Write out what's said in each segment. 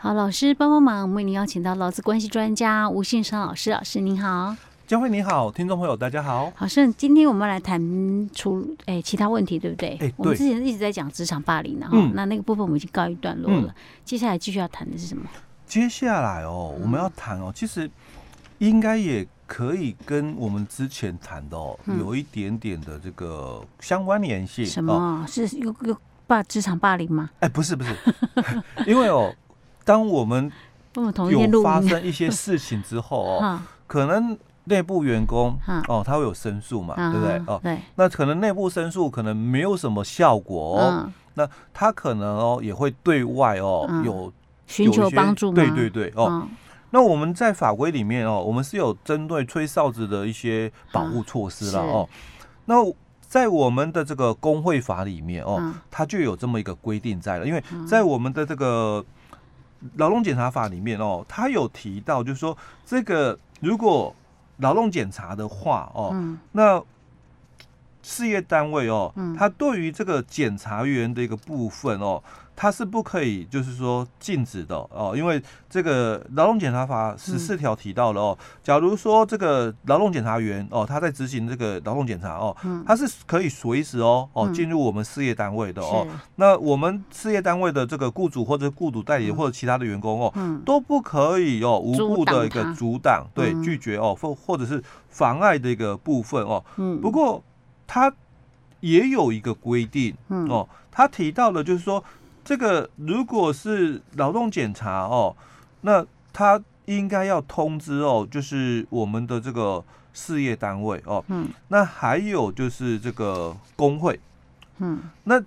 好，老师帮帮忙，我们为您邀请到劳资关系专家吴信生老师，老师您好。佳慧你好，听众朋友大家好。好，是今天我们来谈出哎其他问题，对不对？哎，我们之前一直在讲职场霸凌，然后、嗯、那那个部分我们已经告一段落了。嗯、接下来继续要谈的是什么？接下来哦，我们要谈哦，其实应该也可以跟我们之前谈的哦，嗯、有一点点的这个相关联性。什么？哦、是有有霸职场霸凌吗？哎，不是不是，因为哦，当我们有发生一些事情之后哦，可能。内部员工哦，他会有申诉嘛，对不对？哦，对。那可能内部申诉可能没有什么效果哦，那他可能哦也会对外哦有寻求帮助。对对对哦。那我们在法规里面哦，我们是有针对吹哨子的一些保护措施了哦。那在我们的这个工会法里面哦，它就有这么一个规定在了，因为在我们的这个劳动检查法里面哦，他有提到，就是说这个如果劳动检查的话，哦，嗯、那事业单位哦，嗯、他对于这个检查员的一个部分哦。他是不可以，就是说禁止的哦，因为这个劳动检查法十四条提到了哦，假如说这个劳动检查员哦，他在执行这个劳动检查哦，他是可以随时哦哦进入我们事业单位的哦，那我们事业单位的这个雇主或者雇主代理或者其他的员工哦，都不可以哦无故的一个阻挡对拒绝哦或或者是妨碍的一个部分哦，不过他也有一个规定哦，他提到的就是说。这个如果是劳动检查哦，那他应该要通知哦，就是我们的这个事业单位哦，嗯，那还有就是这个工会，嗯，那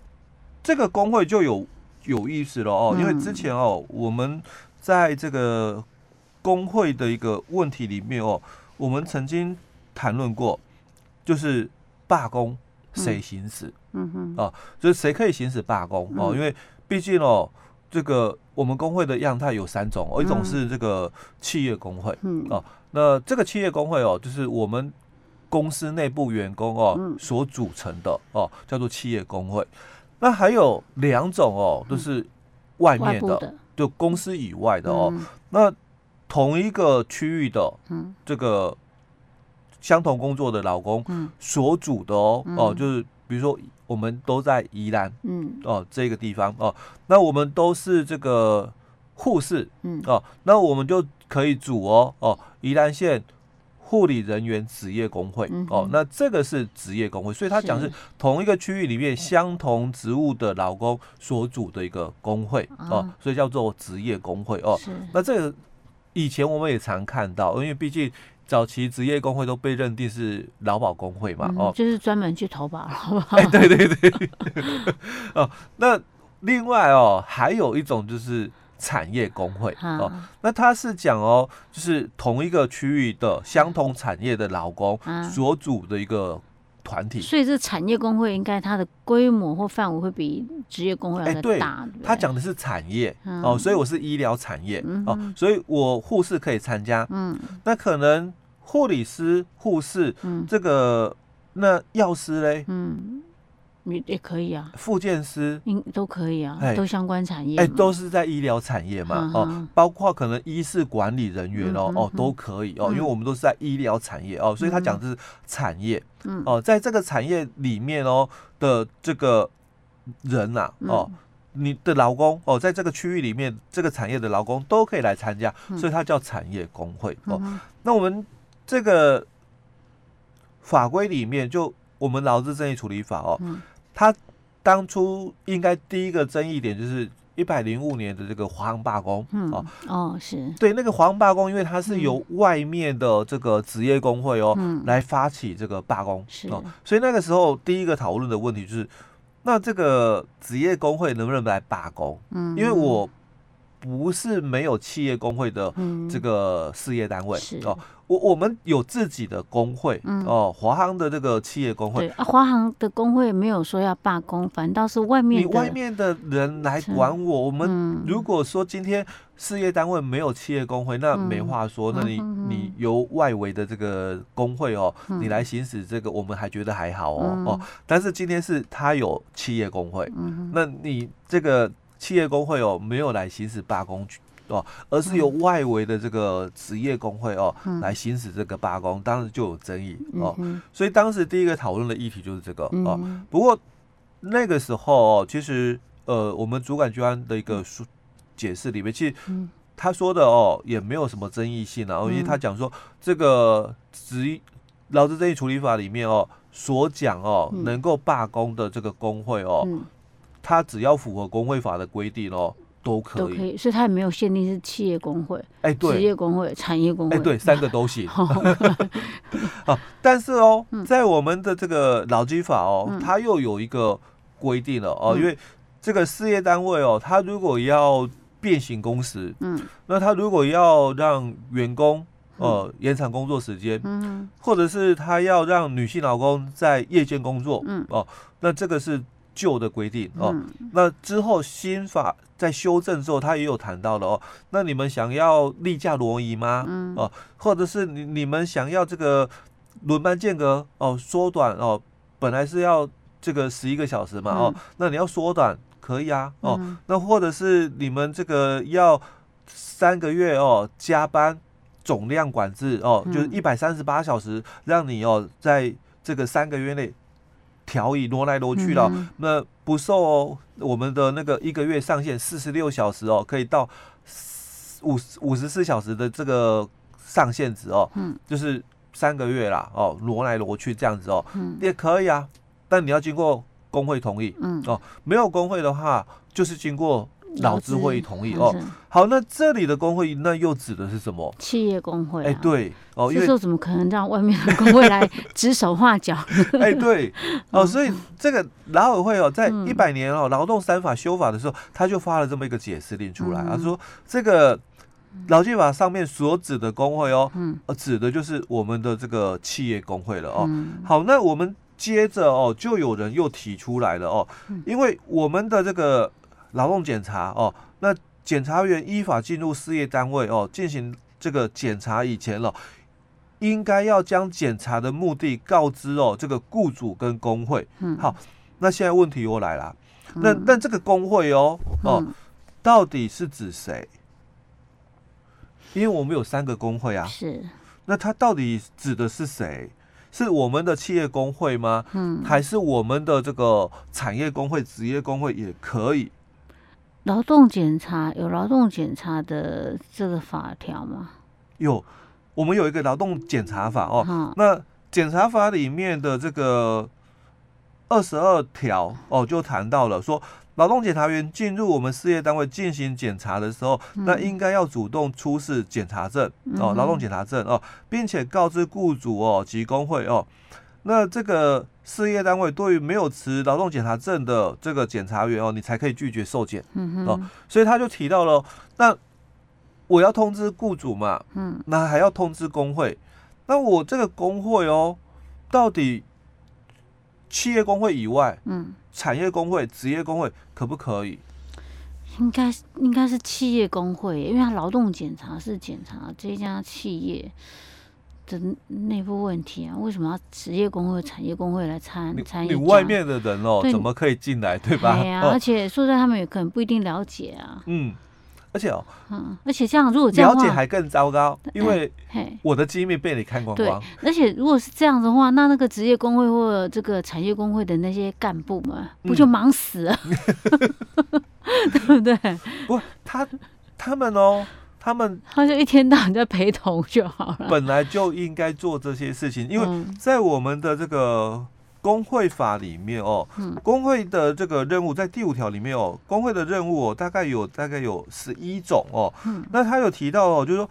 这个工会就有有意思了哦，因为之前哦，我们在这个工会的一个问题里面哦，我们曾经谈论过，就是罢工谁行使，嗯哼，哦，就是谁可以行使罢工？哦，因为。毕竟哦，这个我们工会的样态有三种哦，一种是这个企业工会，嗯。哦，那这个企业工会哦，就是我们公司内部员工哦所组成的哦，叫做企业工会。那还有两种哦，都是外面的，就公司以外的哦。那同一个区域的，这个相同工作的老公所组的哦，哦，就是比如说。我们都在宜兰，嗯，哦，这个地方哦，那我们都是这个护士，嗯，哦，那我们就可以组哦，哦，宜兰县护理人员职业工会，嗯、哦，那这个是职业工会，所以他讲是同一个区域里面相同职务的老公所组的一个工会，是哦，所以叫做职业工会哦，那这个以前我们也常看到，因为毕竟。早期职业工会都被认定是劳保工会嘛？哦，就是专门去投保了，好不好？哎，对对对。哦，那另外哦，还有一种就是产业工会哦。那他是讲哦，就是同一个区域的相同产业的劳工所组的一个团体。所以这产业工会应该它的规模或范围会比职业工会要大。对，他讲的是产业哦，所以我是医疗产业哦，所以我护士可以参加。嗯，那可能。护理师、护士，嗯，这个那药师嘞，嗯，也也可以啊。复健师，应都可以啊，都相关产业，哎，都是在医疗产业嘛，哦，包括可能医事管理人员哦，哦，都可以哦，因为我们都是在医疗产业哦，所以他讲的是产业，嗯，哦，在这个产业里面哦的这个人呐，哦，你的劳工哦，在这个区域里面，这个产业的劳工都可以来参加，所以它叫产业工会哦。那我们。这个法规里面，就我们劳资争议处理法哦，它当初应该第一个争议点就是一百零五年的这个华航罢工，哦。哦是。对那个华航罢工，因为它是由外面的这个职业工会哦来发起这个罢工，哦，所以那个时候第一个讨论的问题就是，那这个职业工会能不能来罢工？嗯，因为我不是没有企业工会的这个事业单位哦。我我们有自己的工会，嗯、哦，华航的这个企业工会。对啊，华航的工会没有说要罢工，反倒是外面的。你外面的人来管我。我们如果说今天事业单位没有企业工会，那没话说。嗯、那你你由外围的这个工会哦，嗯、你来行使这个，我们还觉得还好哦、嗯、哦。但是今天是他有企业工会，嗯、那你这个企业工会哦没有来行使罢工哦，而是由外围的这个职业工会哦、嗯、来行使这个罢工，当时就有争议哦。嗯、所以当时第一个讨论的议题就是这个哦。不过那个时候哦，其实呃，我们主管机关的一个说解释里面，其实他说的哦也没有什么争议性啊，因为他讲说这个职劳资争议处理法里面哦所讲哦能够罢工的这个工会哦，他只要符合工会法的规定哦。都可以，都可以，所以他也没有限定是企业工会、哎，对，职业工会、产业工会，哎，对，三个都行。好，但是哦，在我们的这个劳基法哦，它又有一个规定了哦，因为这个事业单位哦，它如果要变形工时，嗯，那他如果要让员工呃延长工作时间，嗯，或者是他要让女性劳工在夜间工作，嗯，哦，那这个是。旧的规定哦，嗯、那之后新法在修正之后，他也有谈到了哦。那你们想要例假挪移吗？嗯、哦，或者是你你们想要这个轮班间隔哦缩短哦，本来是要这个十一个小时嘛哦，嗯、那你要缩短可以啊哦。嗯、那或者是你们这个要三个月哦加班总量管制哦，嗯、就是一百三十八小时，让你哦在这个三个月内。调移挪来挪去了，那不受我们的那个一个月上限四十六小时哦，可以到五五十四小时的这个上限值哦，嗯，就是三个月啦哦，挪来挪去这样子哦，嗯，也可以啊，但你要经过工会同意，嗯哦，没有工会的话，就是经过。劳资会议同意哦，好，那这里的工会那又指的是什么？企业工会、啊。哎，对哦，这时候怎么可能让外面的工会来指手画脚？哎，对哦，所以这个劳委会哦，在一百年哦劳动三法修法的时候，他就发了这么一个解释令出来，他说这个劳基法上面所指的工会哦，嗯，指的就是我们的这个企业工会了哦。好，那我们接着哦，就有人又提出来了哦，因为我们的这个。劳动检查哦，那检察员依法进入事业单位哦，进行这个检查以前了，应该要将检查的目的告知哦，这个雇主跟工会。嗯，好，那现在问题又来了，那那这个工会哦哦，到底是指谁？因为我们有三个工会啊，是，那它到底指的是谁？是我们的企业工会吗？嗯，还是我们的这个产业工会、职业工会也可以？劳动检查有劳动检查的这个法条吗？有，我们有一个劳动检查法哦。嗯、那检查法里面的这个二十二条哦，就谈到了说，劳动检查员进入我们事业单位进行检查的时候，嗯、那应该要主动出示检查证哦，劳动检查证哦，并且告知雇主哦及工会哦。那这个事业单位对于没有持劳动检查证的这个检查员哦，你才可以拒绝受检，哦，所以他就提到了，那我要通知雇主嘛，嗯，那还要通知工会，那我这个工会哦，到底企业工会以外，嗯，产业工会、职业工会可不可以？应该应该是企业工会，因为他劳动检查是检查这家企业。的内部问题啊，为什么要职业工会、产业工会来参参与？你外面的人哦，怎么可以进来，对吧？对呀、啊，而且说实在，他们也可能不一定了解啊。嗯，而且哦，嗯，而且这样，如果这样了解还更糟糕，因为我的机密被你看光光。对，而且如果是这样的话，那那个职业工会或者这个产业工会的那些干部们，不就忙死了？嗯、对不对？不，他他们哦。他们他就一天到晚在陪同就好了。本来就应该做这些事情，因为在我们的这个工会法里面哦，嗯、工会的这个任务在第五条里面哦，工会的任务哦，大概有大概有十一种哦。嗯、那他有提到哦，就是说，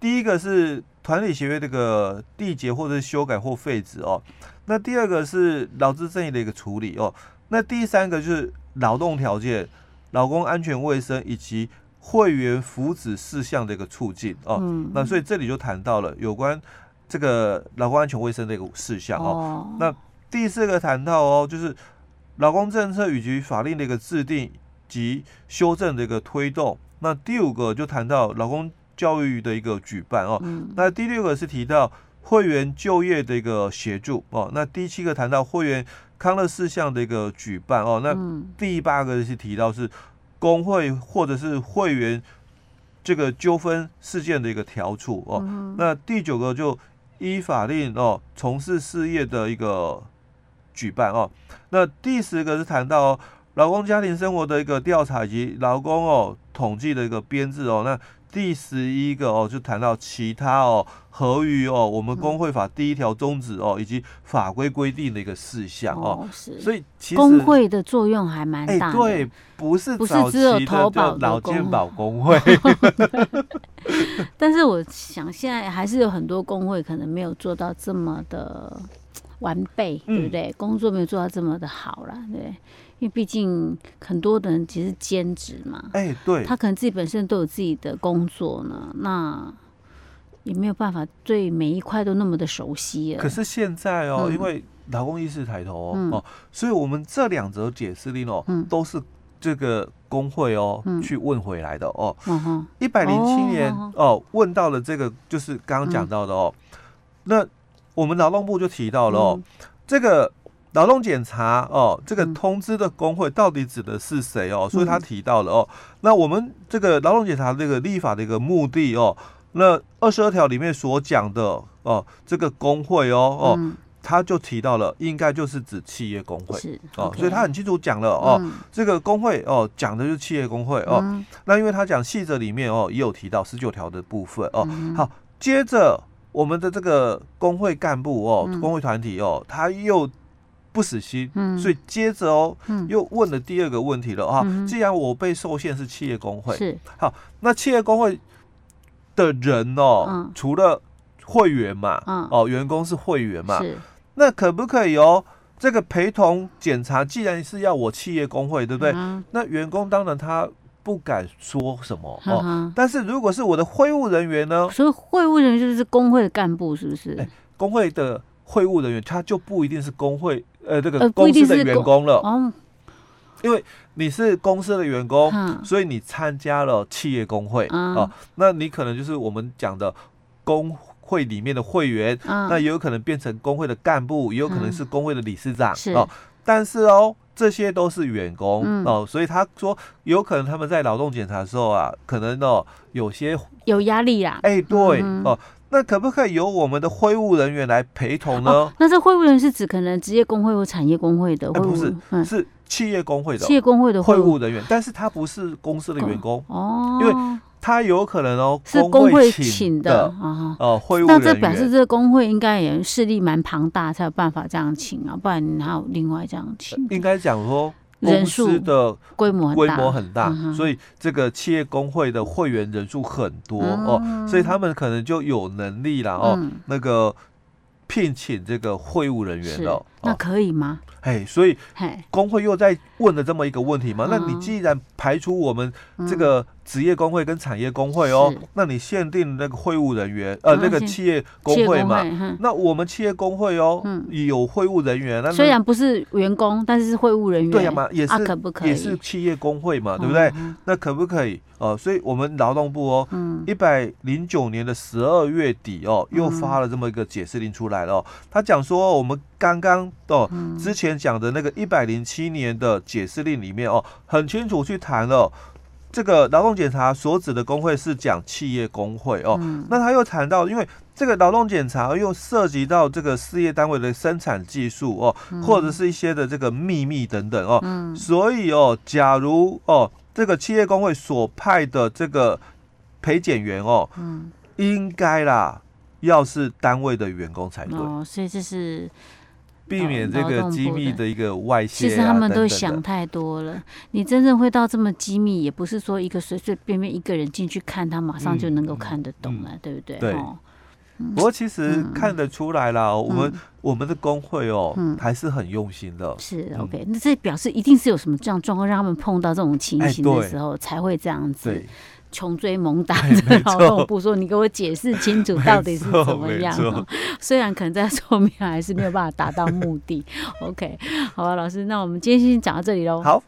第一个是团体协约这个缔结或者是修改或废止哦。那第二个是劳资争议的一个处理哦。那第三个就是劳动条件、劳工安全卫生以及。会员福祉事项的一个促进哦，嗯、那所以这里就谈到了有关这个劳工安全卫生的一个事项哦。哦那第四个谈到哦，就是劳工政策以及法令的一个制定及修正的一个推动。那第五个就谈到劳工教育的一个举办哦。嗯、那第六个是提到会员就业的一个协助哦。那第七个谈到会员康乐事项的一个举办哦。那第八个是提到是。工会或者是会员这个纠纷事件的一个调处哦。嗯、那第九个就依法令哦从事事业的一个举办哦。那第十个是谈到劳工家庭生活的一个调查以及劳工哦统计的一个编制哦。那第十一个哦，就谈到其他哦，合于哦，我们工会法第一条宗旨哦，以及法规规定的一个事项哦，是，所以其实工会的作用还蛮大的。对，不是不是只有投保老健保工会。但是我想现在还是有很多工会可能没有做到这么的完备，对不对？工作没有做到这么的好了，对。因为毕竟很多的人其实兼职嘛，哎、欸，对，他可能自己本身都有自己的工作呢，那也没有办法对每一块都那么的熟悉。可是现在哦，嗯、因为劳工意识抬头哦，嗯、哦，所以我们这两则解释令哦，嗯、都是这个工会哦、嗯、去问回来的哦。一百零七年哦，哦问到了这个，就是刚刚讲到的哦，嗯、那我们劳动部就提到了哦，嗯、这个。劳动检查哦，这个通知的工会到底指的是谁哦？所以他提到了哦，那我们这个劳动检查这个立法的一个目的哦，那二十二条里面所讲的哦，这个工会哦哦，他就提到了，应该就是指企业工会。哦，所以他很清楚讲了哦，这个工会哦讲的就是企业工会哦，那因为他讲细则里面哦也有提到十九条的部分哦，好，接着我们的这个工会干部哦，工会团体哦，他又。不死心，嗯、所以接着哦，嗯、又问了第二个问题了啊。嗯、既然我被受限是企业工会，是好，那企业工会的人哦，嗯、除了会员嘛，嗯、哦，员工是会员嘛，那可不可以哦？这个陪同检查，既然是要我企业工会，对不对？嗯、那员工当然他不敢说什么哦。但是如果是我的会务人员呢？所以会务人员就是工会的干部，是不是？欸、工会的会务人员，他就不一定是工会。呃，这个公司的员工了，哦，因为你是公司的员工，所以你参加了企业工会啊，那你可能就是我们讲的工会里面的会员，那也有可能变成工会的干部，也有可能是工会的理事长哦。但是哦，这些都是员工哦，所以他说有可能他们在劳动检查的时候啊，可能哦有些有压力啦。哎，对哦。那可不可以由我们的会务人员来陪同呢？哦、那这会务人员是指可能职业工会或产业工会的？呃、不是，嗯、是企业工会的。企业工会的会务人员，但是他不是公司的员工哦，因为他有可能哦是工会请的啊。哦，会务人员。那这表示这个工会应该也势力蛮庞大，才有办法这样请啊，不然你还有另外这样请。应该讲说。公司的规模规模很大，所以这个企业工会的会员人数很多哦，所以他们可能就有能力了哦，那个聘请这个会务人员了，那可以吗？哎，所以工会又在问了这么一个问题嘛？那你既然排除我们这个。职业工会跟产业工会哦，那你限定那个会务人员，呃，那个企业工会嘛，那我们企业工会哦，有会务人员，那虽然不是员工，但是是会务人员，对呀嘛，也是可不可以？也是企业工会嘛，对不对？那可不可以？哦，所以我们劳动部哦，一百零九年的十二月底哦，又发了这么一个解释令出来了。他讲说，我们刚刚哦之前讲的那个一百零七年的解释令里面哦，很清楚去谈了。这个劳动检查所指的工会是讲企业工会哦，嗯、那他又谈到，因为这个劳动检查又涉及到这个事业单位的生产技术哦，嗯、或者是一些的这个秘密等等哦，嗯、所以哦，假如哦这个企业工会所派的这个陪检员哦，嗯、应该啦要是单位的员工才对。哦，所以这是。避免这个机密的。一个外泄，其实他们都想太多了。你真正会到这么机密，也不是说一个随随便便一个人进去看，他马上就能够看得懂了，对不对？对。不过其实看得出来啦，我们我们的工会哦，还是很用心的。是 OK，那这表示一定是有什么这样状况，让他们碰到这种情形的时候才会这样子。穷追猛打，劳动部说：“你给我解释清楚，到底是怎么样？虽然可能在后面还是没有办法达到目的。” OK，好吧，老师，那我们今天先讲到这里喽。好。